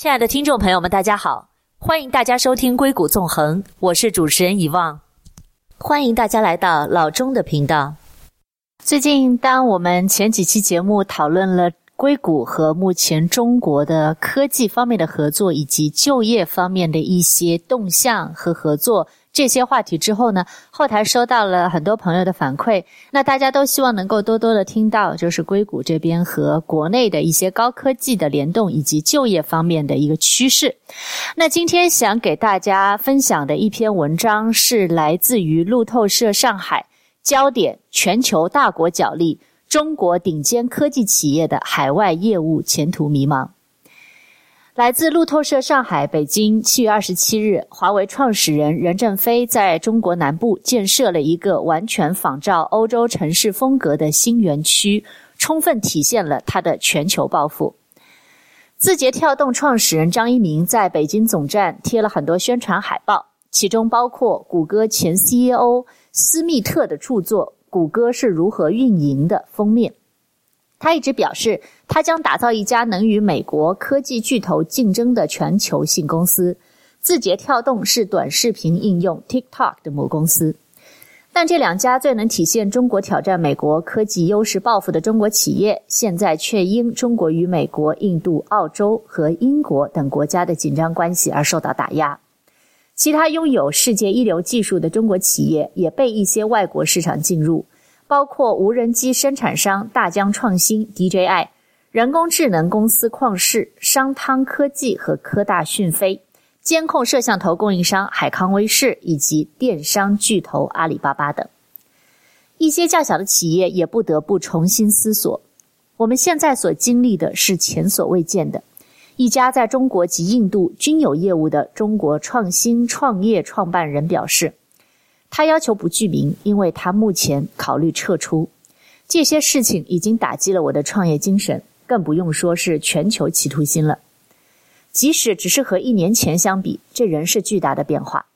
亲爱的听众朋友们，大家好，欢迎大家收听《硅谷纵横》，我是主持人遗忘，欢迎大家来到老钟的频道。最近，当我们前几期节目讨论了硅谷和目前中国的科技方面的合作，以及就业方面的一些动向和合作。这些话题之后呢，后台收到了很多朋友的反馈，那大家都希望能够多多的听到，就是硅谷这边和国内的一些高科技的联动以及就业方面的一个趋势。那今天想给大家分享的一篇文章是来自于路透社上海，焦点全球大国角力，中国顶尖科技企业的海外业务前途迷茫。来自路透社上海、北京，七月二十七日，华为创始人任正非在中国南部建设了一个完全仿照欧洲城市风格的新园区，充分体现了他的全球抱负。字节跳动创始人张一鸣在北京总站贴了很多宣传海报，其中包括谷歌前 CEO 斯密特的著作《谷歌是如何运营的》封面。他一直表示，他将打造一家能与美国科技巨头竞争的全球性公司。字节跳动是短视频应用 TikTok 的母公司，但这两家最能体现中国挑战美国科技优势抱负的中国企业，现在却因中国与美国、印度、澳洲和英国等国家的紧张关系而受到打压。其他拥有世界一流技术的中国企业也被一些外国市场进入。包括无人机生产商大疆创新 （DJI）、人工智能公司旷视、商汤科技和科大讯飞、监控摄像头供应商海康威视以及电商巨头阿里巴巴等。一些较小的企业也不得不重新思索：我们现在所经历的是前所未见的。一家在中国及印度均有业务的中国创新创业创办人表示。他要求不具名，因为他目前考虑撤出。这些事情已经打击了我的创业精神，更不用说是全球企图心了。即使只是和一年前相比，这仍是巨大的变化。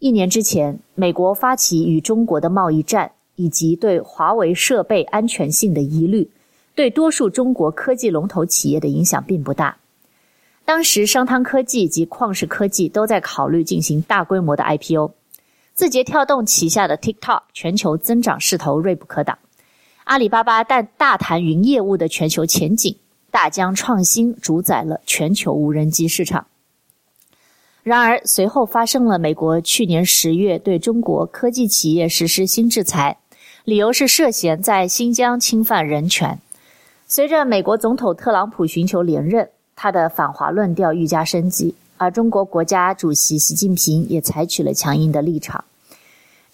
一年之前，美国发起与中国的贸易战，以及对华为设备安全性的疑虑，对多数中国科技龙头企业的影响并不大。当时，商汤科技及旷视科技都在考虑进行大规模的 IPO。字节跳动旗下的 TikTok 全球增长势头锐不可挡，阿里巴巴但大谈云业务的全球前景，大疆创新主宰了全球无人机市场。然而，随后发生了美国去年十月对中国科技企业实施新制裁，理由是涉嫌在新疆侵犯人权。随着美国总统特朗普寻求连任，他的反华论调愈加升级。而中国国家主席习近平也采取了强硬的立场。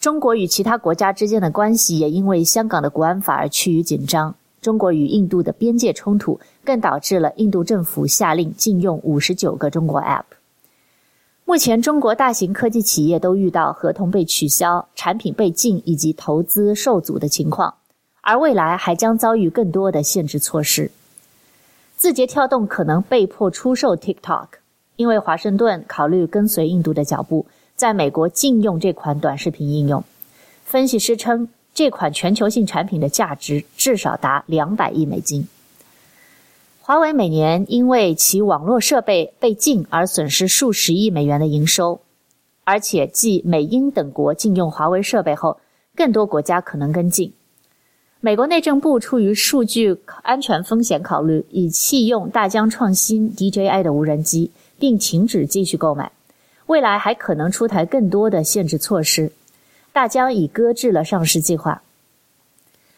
中国与其他国家之间的关系也因为香港的国安法而趋于紧张。中国与印度的边界冲突更导致了印度政府下令禁用五十九个中国 App。目前，中国大型科技企业都遇到合同被取消、产品被禁以及投资受阻的情况，而未来还将遭遇更多的限制措施。字节跳动可能被迫出售 TikTok。因为华盛顿考虑跟随印度的脚步，在美国禁用这款短视频应用。分析师称，这款全球性产品的价值至少达两百亿美金。华为每年因为其网络设备被禁而损失数十亿美元的营收，而且继美英等国禁用华为设备后，更多国家可能跟进。美国内政部出于数据安全风险考虑，已弃用大疆创新 DJI 的无人机。并停止继续购买，未来还可能出台更多的限制措施。大疆已搁置了上市计划。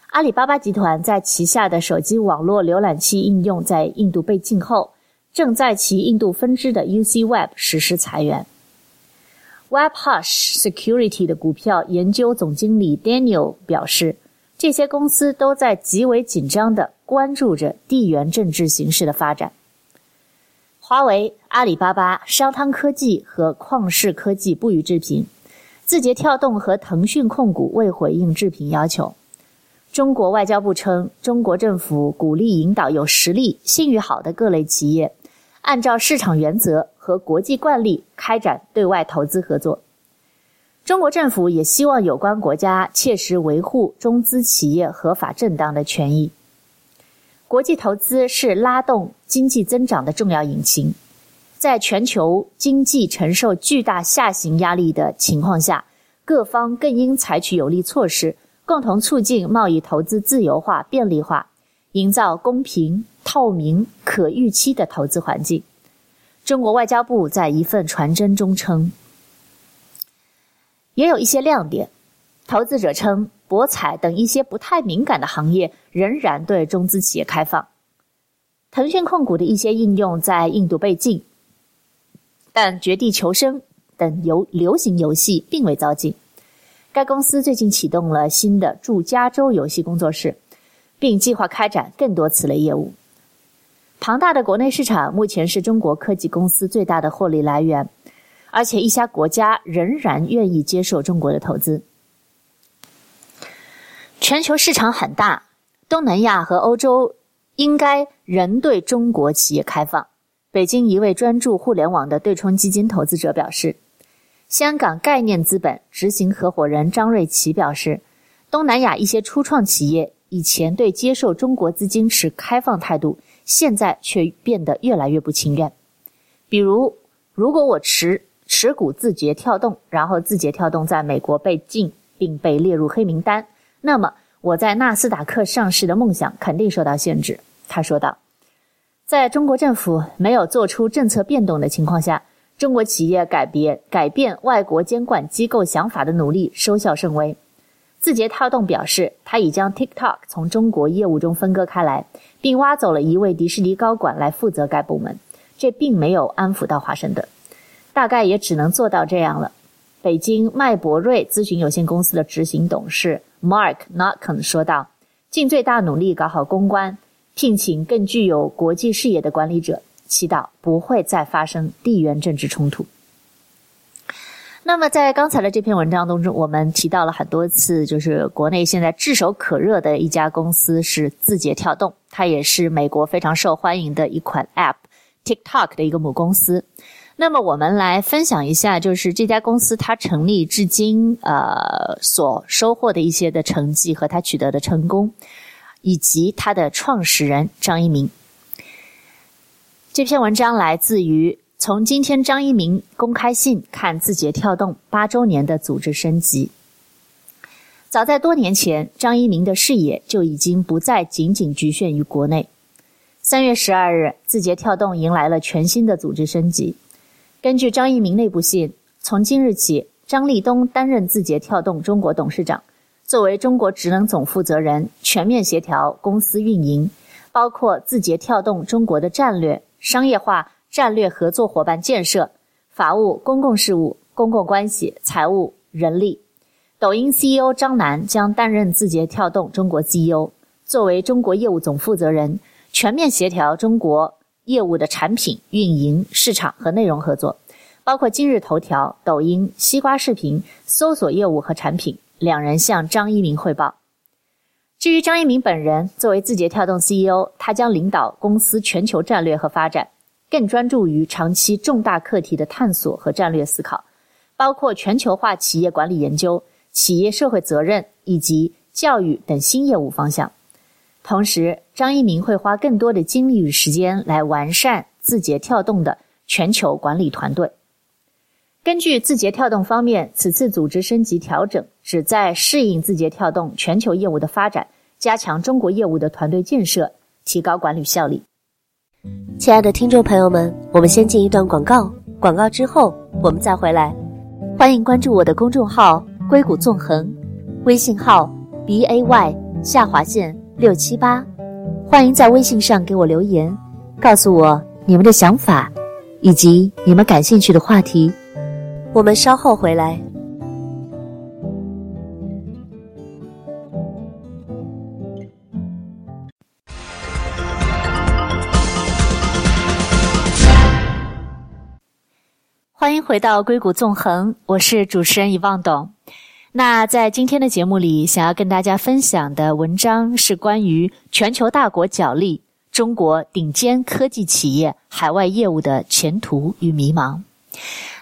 阿里巴巴集团在旗下的手机网络浏览器应用在印度被禁后，正在其印度分支的 UC Web 实施裁员。Webhush Security 的股票研究总经理 Daniel 表示，这些公司都在极为紧张地关注着地缘政治形势的发展。华为、阿里巴巴、商汤科技和旷视科技不予置评，字节跳动和腾讯控股未回应置评要求。中国外交部称，中国政府鼓励引导有实力、信誉好的各类企业，按照市场原则和国际惯例开展对外投资合作。中国政府也希望有关国家切实维护中资企业合法正当的权益。国际投资是拉动经济增长的重要引擎。在全球经济承受巨大下行压力的情况下，各方更应采取有力措施，共同促进贸易投资自由化、便利化，营造公平、透明、可预期的投资环境。中国外交部在一份传真中称，也有一些亮点。投资者称，博彩等一些不太敏感的行业仍然对中资企业开放。腾讯控股的一些应用在印度被禁。但《绝地求生》等游流行游戏并未遭禁。该公司最近启动了新的驻加州游戏工作室，并计划开展更多此类业务。庞大的国内市场目前是中国科技公司最大的获利来源，而且一些国家仍然愿意接受中国的投资。全球市场很大，东南亚和欧洲应该仍对中国企业开放。北京一位专注互联网的对冲基金投资者表示，香港概念资本执行合伙人张瑞琪表示，东南亚一些初创企业以前对接受中国资金持开放态度，现在却变得越来越不情愿。比如，如果我持持股字节跳动，然后字节跳动在美国被禁并被列入黑名单，那么我在纳斯达克上市的梦想肯定受到限制。他说道。在中国政府没有做出政策变动的情况下，中国企业改变改变外国监管机构想法的努力收效甚微。字节跳动表示，他已将 TikTok 从中国业务中分割开来，并挖走了一位迪士尼高管来负责该部门。这并没有安抚到华盛顿，大概也只能做到这样了。北京麦博瑞咨询有限公司的执行董事 Mark Nocken 说道：“尽最大努力搞好公关。”聘请更具有国际视野的管理者，祈祷不会再发生地缘政治冲突。那么，在刚才的这篇文章当中，我们提到了很多次，就是国内现在炙手可热的一家公司是字节跳动，它也是美国非常受欢迎的一款 App TikTok 的一个母公司。那么，我们来分享一下，就是这家公司它成立至今，呃，所收获的一些的成绩和它取得的成功。以及他的创始人张一鸣。这篇文章来自于从今天张一鸣公开信看字节跳动八周年的组织升级。早在多年前，张一鸣的视野就已经不再仅仅局限于国内。三月十二日，字节跳动迎来了全新的组织升级。根据张一鸣内部信，从今日起，张立东担任字节跳动中国董事长。作为中国职能总负责人，全面协调公司运营，包括字节跳动中国的战略、商业化、战略合作伙伴建设、法务、公共事务、公共关系、财务、人力。抖音 CEO 张楠将担任字节跳动中国 CEO，作为中国业务总负责人，全面协调中国业务的产品运营、市场和内容合作，包括今日头条、抖音、西瓜视频、搜索业务和产品。两人向张一鸣汇报。至于张一鸣本人，作为字节跳动 CEO，他将领导公司全球战略和发展，更专注于长期重大课题的探索和战略思考，包括全球化企业管理研究、企业社会责任以及教育等新业务方向。同时，张一鸣会花更多的精力与时间来完善字节跳动的全球管理团队。根据字节跳动方面，此次组织升级调整旨在适应字节跳动全球业务的发展，加强中国业务的团队建设，提高管理效率。亲爱的听众朋友们，我们先进一段广告，广告之后我们再回来。欢迎关注我的公众号“硅谷纵横”，微信号 b a y 下划线六七八。欢迎在微信上给我留言，告诉我你们的想法以及你们感兴趣的话题。我们稍后回来。欢迎回到硅谷纵横，我是主持人遗忘董。那在今天的节目里，想要跟大家分享的文章是关于全球大国角力，中国顶尖科技企业海外业务的前途与迷茫。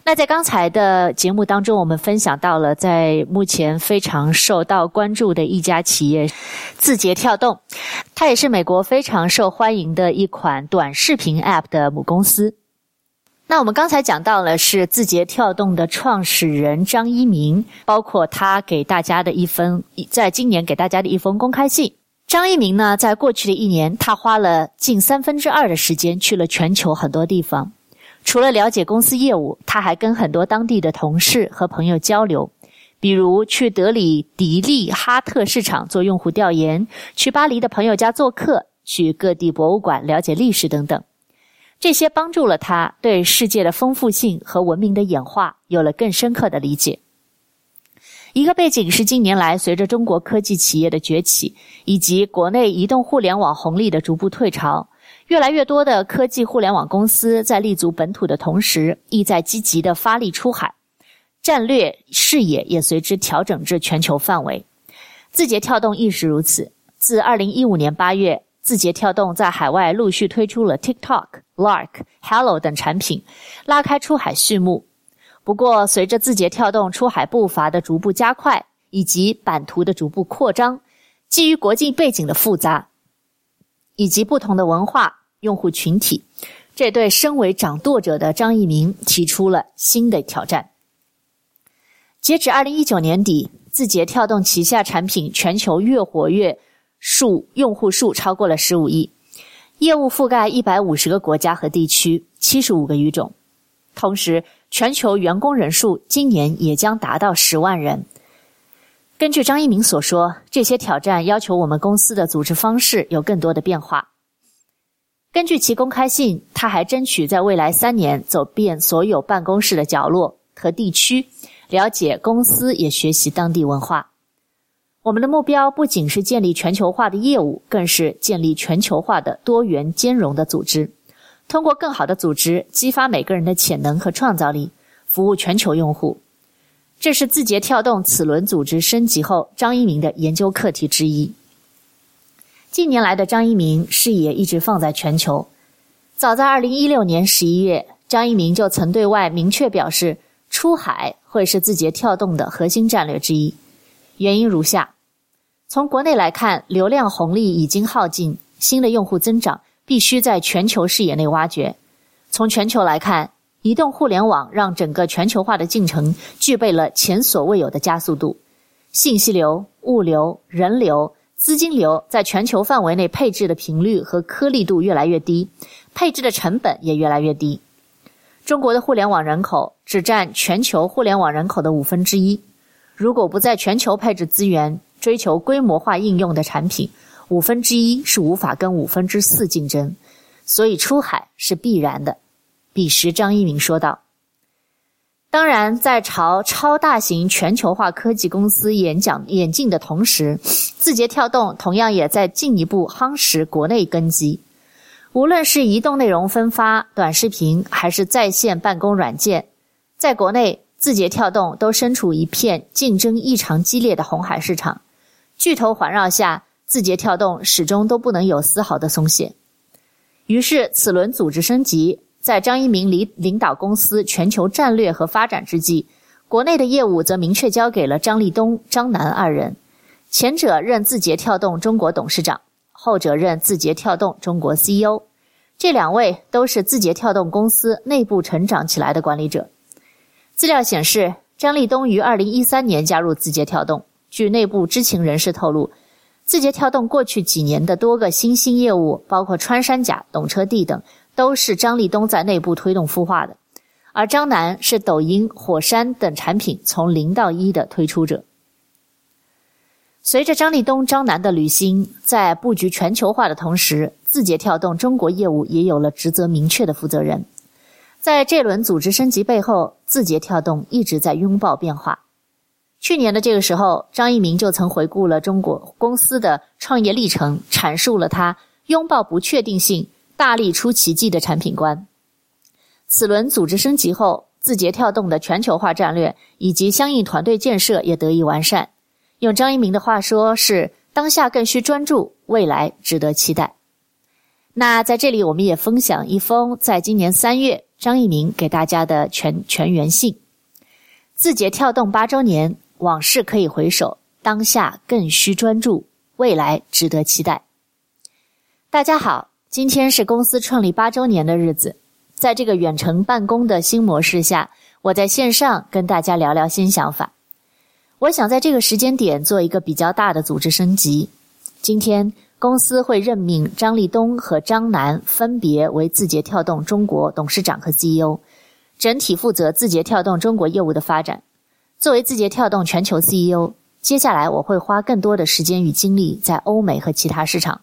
那在刚才的节目当中，我们分享到了在目前非常受到关注的一家企业——字节跳动，它也是美国非常受欢迎的一款短视频 App 的母公司。那我们刚才讲到了是字节跳动的创始人张一鸣，包括他给大家的一封，在今年给大家的一封公开信。张一鸣呢，在过去的一年，他花了近三分之二的时间去了全球很多地方，除了了解公司业务，他还跟很多当地的同事和朋友交流，比如去德里迪利哈特市场做用户调研，去巴黎的朋友家做客，去各地博物馆了解历史等等。这些帮助了他对世界的丰富性和文明的演化有了更深刻的理解。一个背景是近年来随着中国科技企业的崛起，以及国内移动互联网红利的逐步退潮，越来越多的科技互联网公司在立足本土的同时，意在积极的发力出海，战略视野也随之调整至全球范围。字节跳动亦是如此。自二零一五年八月，字节跳动在海外陆续推出了 TikTok、Lark、Hello 等产品，拉开出海序幕。不过，随着字节跳动出海步伐的逐步加快，以及版图的逐步扩张，基于国际背景的复杂，以及不同的文化用户群体，这对身为掌舵者的张一鸣提出了新的挑战。截止二零一九年底，字节跳动旗下产品全球月活跃数用户数超过了十五亿，业务覆盖一百五十个国家和地区，七十五个语种。同时，全球员工人数今年也将达到十万人。根据张一鸣所说，这些挑战要求我们公司的组织方式有更多的变化。根据其公开信，他还争取在未来三年走遍所有办公室的角落和地区，了解公司，也学习当地文化。我们的目标不仅是建立全球化的业务，更是建立全球化的多元兼容的组织。通过更好的组织，激发每个人的潜能和创造力，服务全球用户。这是字节跳动此轮组织升级后张一鸣的研究课题之一。近年来的张一鸣视野一直放在全球。早在二零一六年十一月，张一鸣就曾对外明确表示，出海会是字节跳动的核心战略之一。原因如下。从国内来看，流量红利已经耗尽，新的用户增长必须在全球视野内挖掘。从全球来看，移动互联网让整个全球化的进程具备了前所未有的加速度，信息流、物流、人流、资金流在全球范围内配置的频率和颗粒度越来越低，配置的成本也越来越低。中国的互联网人口只占全球互联网人口的五分之一，如果不在全球配置资源，追求规模化应用的产品，五分之一是无法跟五分之四竞争，所以出海是必然的。彼时，张一鸣说道：“当然，在朝超大型全球化科技公司演讲演进的同时，字节跳动同样也在进一步夯实国内根基。无论是移动内容分发、短视频，还是在线办公软件，在国内，字节跳动都身处一片竞争异常激烈的红海市场。”巨头环绕下，字节跳动始终都不能有丝毫的松懈。于是，此轮组织升级，在张一鸣领领导公司全球战略和发展之际，国内的业务则明确交给了张立东、张楠二人。前者任字节跳动中国董事长，后者任字节跳动中国 CEO。这两位都是字节跳动公司内部成长起来的管理者。资料显示，张立东于二零一三年加入字节跳动。据内部知情人士透露，字节跳动过去几年的多个新兴业务，包括穿山甲、懂车帝等，都是张立东在内部推动孵化的。而张楠是抖音、火山等产品从零到一的推出者。随着张立东、张楠的履新，在布局全球化的同时，字节跳动中国业务也有了职责明确的负责人。在这轮组织升级背后，字节跳动一直在拥抱变化。去年的这个时候，张一鸣就曾回顾了中国公司的创业历程，阐述了他拥抱不确定性、大力出奇迹的产品观。此轮组织升级后，字节跳动的全球化战略以及相应团队建设也得以完善。用张一鸣的话说是：“当下更需专注，未来值得期待。”那在这里，我们也分享一封在今年三月张一鸣给大家的全全员信：字节跳动八周年。往事可以回首，当下更需专注，未来值得期待。大家好，今天是公司创立八周年的日子，在这个远程办公的新模式下，我在线上跟大家聊聊新想法。我想在这个时间点做一个比较大的组织升级。今天公司会任命张立东和张楠分别为字节跳动中国董事长和 CEO，整体负责字节跳动中国业务的发展。作为字节跳动全球 CEO，接下来我会花更多的时间与精力在欧美和其他市场。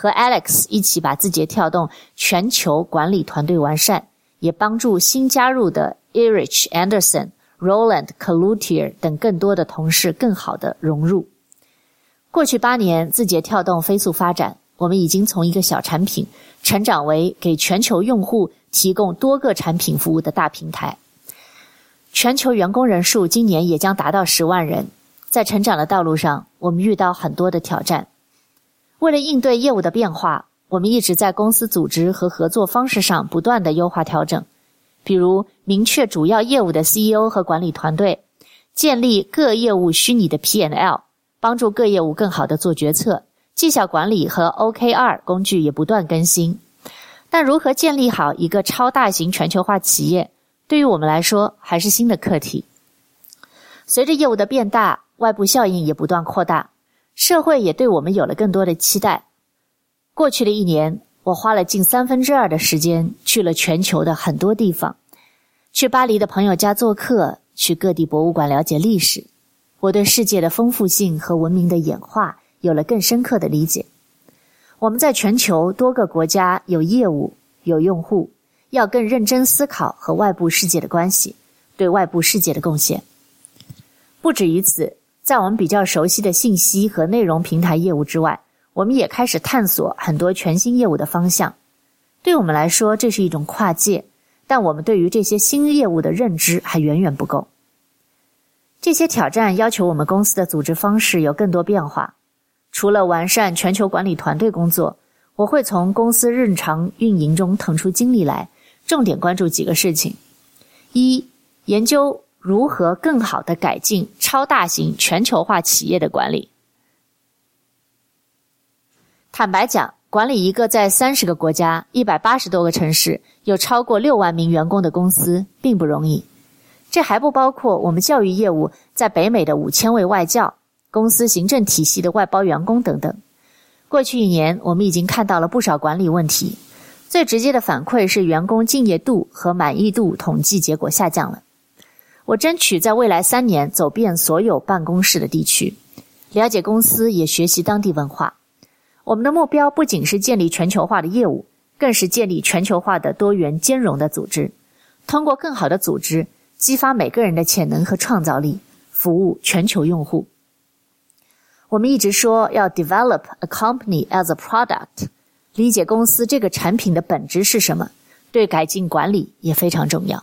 和 Alex 一起把字节跳动全球管理团队完善，也帮助新加入的 Erich Anderson、Roland Cloutier 等更多的同事更好地融入。过去八年，字节跳动飞速发展，我们已经从一个小产品成长为给全球用户提供多个产品服务的大平台。全球员工人数今年也将达到十万人。在成长的道路上，我们遇到很多的挑战。为了应对业务的变化，我们一直在公司组织和合作方式上不断的优化调整，比如明确主要业务的 CEO 和管理团队，建立各业务虚拟的 P&L，帮助各业务更好的做决策，绩效管理和 OKR 工具也不断更新。但如何建立好一个超大型全球化企业，对于我们来说还是新的课题。随着业务的变大，外部效应也不断扩大。社会也对我们有了更多的期待。过去的一年，我花了近三分之二的时间去了全球的很多地方，去巴黎的朋友家做客，去各地博物馆了解历史。我对世界的丰富性和文明的演化有了更深刻的理解。我们在全球多个国家有业务、有用户，要更认真思考和外部世界的关系，对外部世界的贡献。不止于此。在我们比较熟悉的信息和内容平台业务之外，我们也开始探索很多全新业务的方向。对我们来说，这是一种跨界，但我们对于这些新业务的认知还远远不够。这些挑战要求我们公司的组织方式有更多变化。除了完善全球管理团队工作，我会从公司日常运营中腾出精力来，重点关注几个事情：一、研究。如何更好地改进超大型全球化企业的管理？坦白讲，管理一个在三十个国家、一百八十多个城市、有超过六万名员工的公司并不容易。这还不包括我们教育业务在北美的五千位外教、公司行政体系的外包员工等等。过去一年，我们已经看到了不少管理问题。最直接的反馈是员工敬业度和满意度统计结果下降了。我争取在未来三年走遍所有办公室的地区，了解公司，也学习当地文化。我们的目标不仅是建立全球化的业务，更是建立全球化的多元兼容的组织。通过更好的组织，激发每个人的潜能和创造力，服务全球用户。我们一直说要 develop a company as a product，理解公司这个产品的本质是什么，对改进管理也非常重要。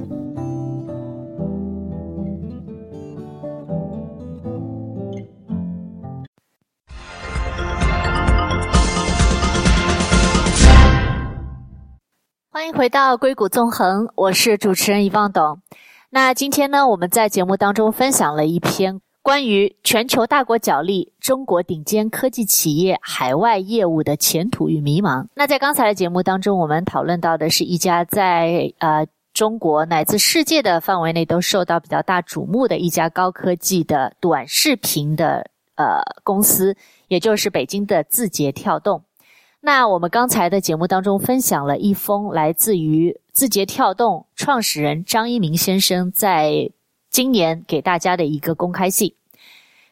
回到硅谷纵横，我是主持人一望董。那今天呢，我们在节目当中分享了一篇关于全球大国角力、中国顶尖科技企业海外业务的前途与迷茫。那在刚才的节目当中，我们讨论到的是一家在呃中国乃至世界的范围内都受到比较大瞩目的一家高科技的短视频的呃公司，也就是北京的字节跳动。那我们刚才的节目当中分享了一封来自于字节跳动创始人张一鸣先生在今年给大家的一个公开信。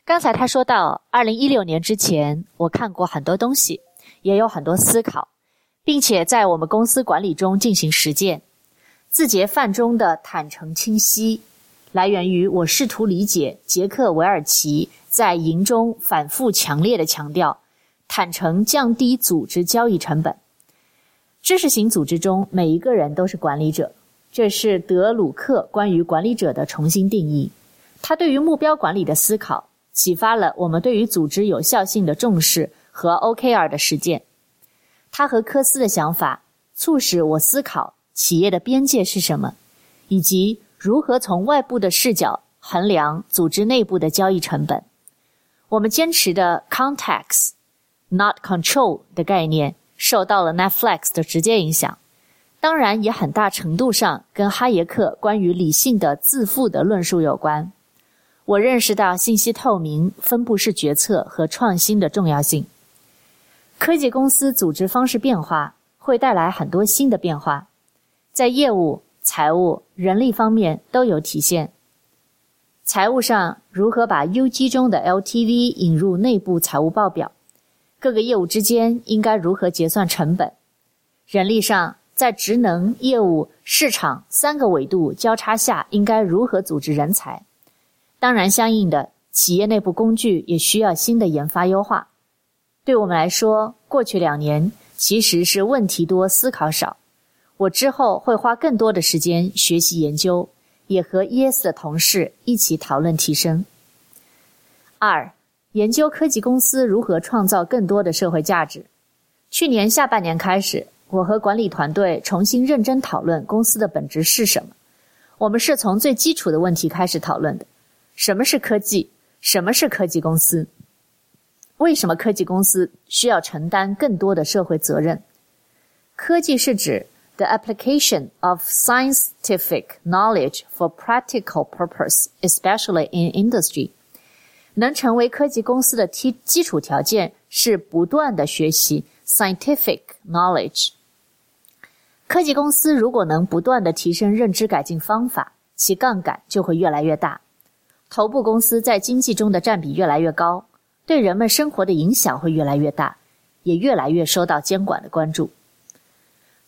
刚才他说到，二零一六年之前，我看过很多东西，也有很多思考，并且在我们公司管理中进行实践。字节范中的坦诚清晰，来源于我试图理解杰克韦尔奇在《营》中反复强烈的强调。坦诚降低组织交易成本。知识型组织中，每一个人都是管理者，这是德鲁克关于管理者的重新定义。他对于目标管理的思考，启发了我们对于组织有效性的重视和 OKR 的实践。他和科斯的想法促使我思考企业的边界是什么，以及如何从外部的视角衡量组织内部的交易成本。我们坚持的 context not control 的概念受到了 Netflix 的直接影响，当然也很大程度上跟哈耶克关于理性的自负的论述有关。我认识到信息透明、分布式决策和创新的重要性。科技公司组织方式变化会带来很多新的变化，在业务、财务、人力方面都有体现。财务上，如何把 UG 中的 LTV 引入内部财务报表？各个业务之间应该如何结算成本？人力上，在职能、业务、市场三个维度交叉下，应该如何组织人才？当然，相应的，企业内部工具也需要新的研发优化。对我们来说，过去两年其实是问题多、思考少。我之后会花更多的时间学习研究。也和 ES 的同事一起讨论提升。二、研究科技公司如何创造更多的社会价值。去年下半年开始，我和管理团队重新认真讨论公司的本质是什么。我们是从最基础的问题开始讨论的：什么是科技？什么是科技公司？为什么科技公司需要承担更多的社会责任？科技是指。The application of scientific knowledge for practical purpose, especially in industry，能成为科技公司的基基础条件是不断的学习 scientific knowledge。科技公司如果能不断的提升认知改进方法，其杠杆就会越来越大。头部公司在经济中的占比越来越高，对人们生活的影响会越来越大，也越来越受到监管的关注。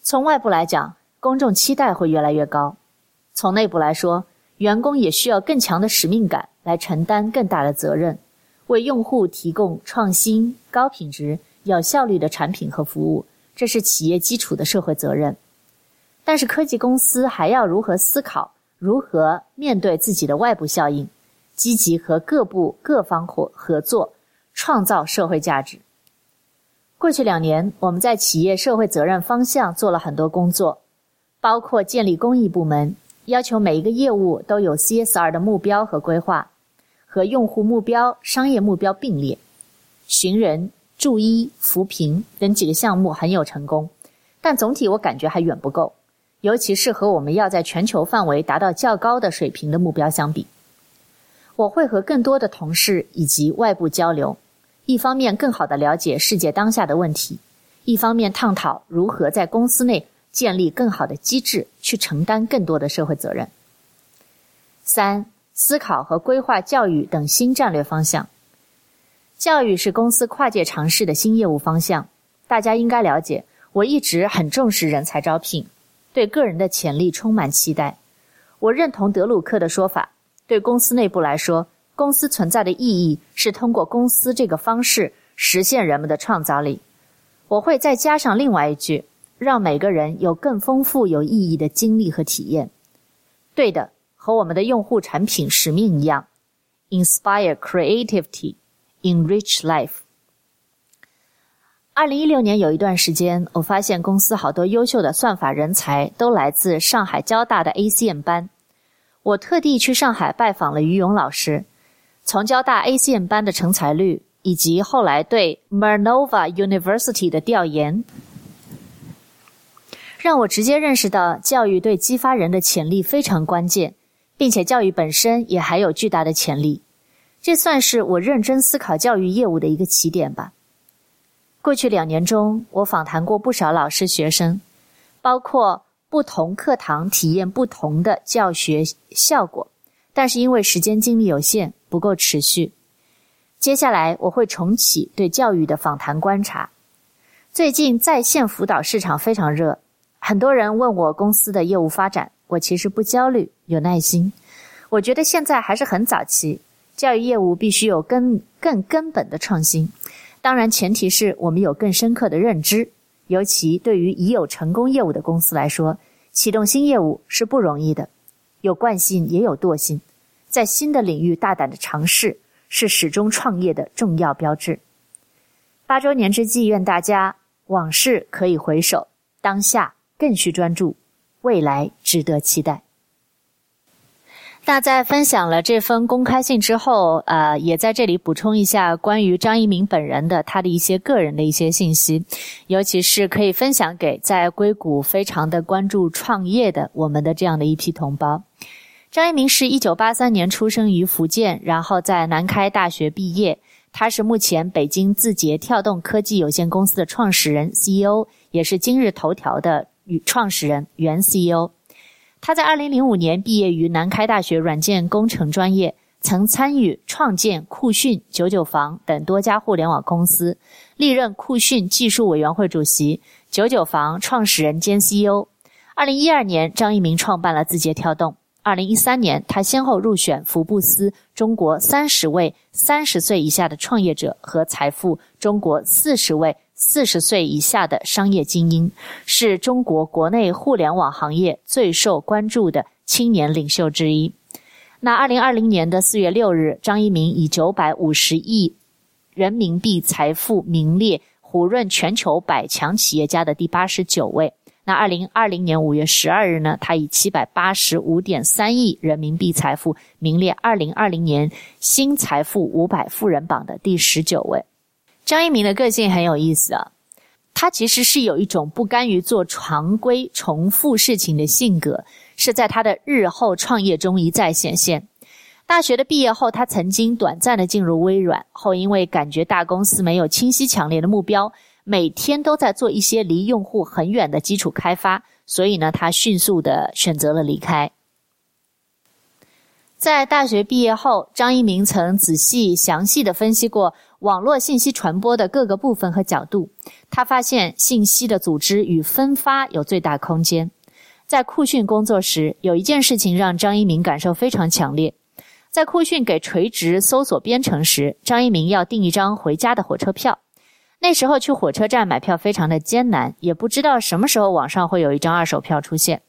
从外部来讲，公众期待会越来越高；从内部来说，员工也需要更强的使命感来承担更大的责任，为用户提供创新、高品质、有效率的产品和服务，这是企业基础的社会责任。但是，科技公司还要如何思考，如何面对自己的外部效应，积极和各部各方合合作，创造社会价值。过去两年，我们在企业社会责任方向做了很多工作，包括建立公益部门，要求每一个业务都有 CSR 的目标和规划，和用户目标、商业目标并列。寻人、助医、扶贫等几个项目很有成功，但总体我感觉还远不够，尤其是和我们要在全球范围达到较高的水平的目标相比。我会和更多的同事以及外部交流。一方面更好地了解世界当下的问题，一方面探讨如何在公司内建立更好的机制，去承担更多的社会责任。三、思考和规划教育等新战略方向。教育是公司跨界尝试的新业务方向。大家应该了解，我一直很重视人才招聘，对个人的潜力充满期待。我认同德鲁克的说法，对公司内部来说。公司存在的意义是通过公司这个方式实现人们的创造力。我会再加上另外一句：让每个人有更丰富、有意义的经历和体验。对的，和我们的用户产品使命一样：Inspire creativity, enrich life。二零一六年有一段时间，我发现公司好多优秀的算法人才都来自上海交大的 ACM 班。我特地去上海拜访了于勇老师。从交大 ACM 班的成才率，以及后来对 Milnova University 的调研，让我直接认识到教育对激发人的潜力非常关键，并且教育本身也还有巨大的潜力。这算是我认真思考教育业务的一个起点吧。过去两年中，我访谈过不少老师、学生，包括不同课堂体验不同的教学效果，但是因为时间精力有限。不够持续。接下来我会重启对教育的访谈观察。最近在线辅导市场非常热，很多人问我公司的业务发展，我其实不焦虑，有耐心。我觉得现在还是很早期，教育业务必须有更更根本的创新。当然，前提是我们有更深刻的认知。尤其对于已有成功业务的公司来说，启动新业务是不容易的，有惯性也有惰性。在新的领域大胆的尝试，是始终创业的重要标志。八周年之际，愿大家往事可以回首，当下更需专注，未来值得期待。那在分享了这封公开信之后，呃，也在这里补充一下关于张一鸣本人的他的一些个人的一些信息，尤其是可以分享给在硅谷非常的关注创业的我们的这样的一批同胞。张一鸣是一九八三年出生于福建，然后在南开大学毕业。他是目前北京字节跳动科技有限公司的创始人 CEO，也是今日头条的创始人原 CEO。他在二零零五年毕业于南开大学软件工程专业，曾参与创建酷讯、九九房等多家互联网公司，历任酷讯技术委员会主席、九九房创始人兼 CEO。二零一二年，张一鸣创办了字节跳动。二零一三年，他先后入选福布斯中国三十位三十岁以下的创业者和财富中国四十位。四十岁以下的商业精英，是中国国内互联网行业最受关注的青年领袖之一。那二零二零年的四月六日，张一鸣以九百五十亿人民币财富名列胡润全球百强企业家的第八十九位。那二零二零年五月十二日呢，他以七百八十五点三亿人民币财富名列二零二零年新财富五百富人榜的第十九位。张一鸣的个性很有意思啊，他其实是有一种不甘于做常规重复事情的性格，是在他的日后创业中一再显现。大学的毕业后，他曾经短暂的进入微软，后因为感觉大公司没有清晰强烈的目标，每天都在做一些离用户很远的基础开发，所以呢，他迅速的选择了离开。在大学毕业后，张一鸣曾仔细详细的分析过。网络信息传播的各个部分和角度，他发现信息的组织与分发有最大空间。在酷讯工作时，有一件事情让张一鸣感受非常强烈。在酷讯给垂直搜索编程时，张一鸣要订一张回家的火车票。那时候去火车站买票非常的艰难，也不知道什么时候网上会有一张二手票出现。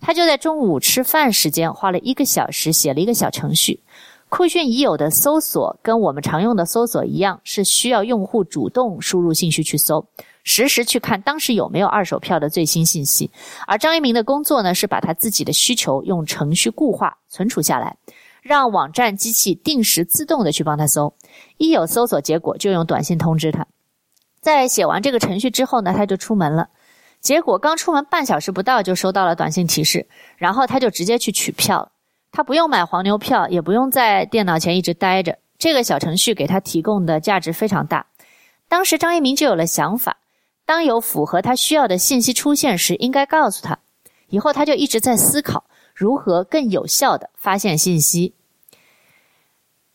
他就在中午吃饭时间花了一个小时写了一个小程序。酷讯已有的搜索跟我们常用的搜索一样，是需要用户主动输入信息去搜，实时去看当时有没有二手票的最新信息。而张一鸣的工作呢，是把他自己的需求用程序固化存储下来，让网站机器定时自动的去帮他搜，一有搜索结果就用短信通知他。在写完这个程序之后呢，他就出门了。结果刚出门半小时不到就收到了短信提示，然后他就直接去取票了。他不用买黄牛票，也不用在电脑前一直待着。这个小程序给他提供的价值非常大。当时张一鸣就有了想法：当有符合他需要的信息出现时，应该告诉他。以后他就一直在思考如何更有效地发现信息。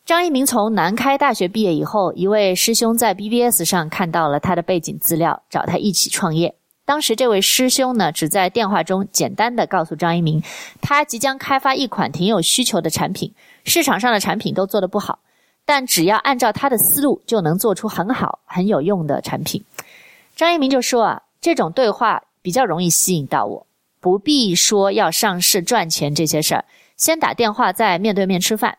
张一鸣从南开大学毕业以后，一位师兄在 BBS 上看到了他的背景资料，找他一起创业。当时这位师兄呢，只在电话中简单的告诉张一鸣，他即将开发一款挺有需求的产品，市场上的产品都做得不好，但只要按照他的思路，就能做出很好很有用的产品。张一鸣就说啊，这种对话比较容易吸引到我，不必说要上市赚钱这些事儿，先打电话再面对面吃饭。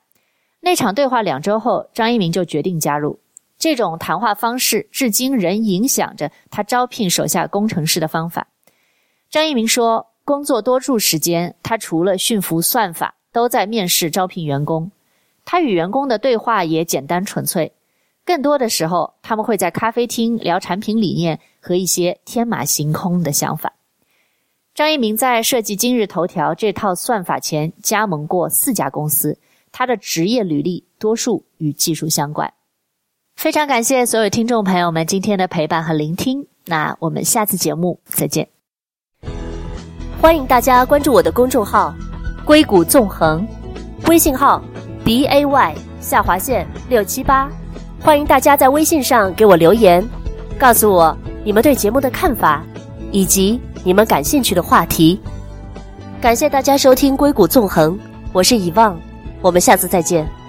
那场对话两周后，张一鸣就决定加入。这种谈话方式至今仍影响着他招聘手下工程师的方法。张一鸣说，工作多数时间，他除了驯服算法，都在面试招聘员工。他与员工的对话也简单纯粹，更多的时候，他们会在咖啡厅聊产品理念和一些天马行空的想法。张一鸣在设计今日头条这套算法前，加盟过四家公司，他的职业履历多数与技术相关。非常感谢所有听众朋友们今天的陪伴和聆听，那我们下次节目再见。欢迎大家关注我的公众号“硅谷纵横”，微信号 b a y 下划线六七八。欢迎大家在微信上给我留言，告诉我你们对节目的看法，以及你们感兴趣的话题。感谢大家收听《硅谷纵横》，我是遗忘，我们下次再见。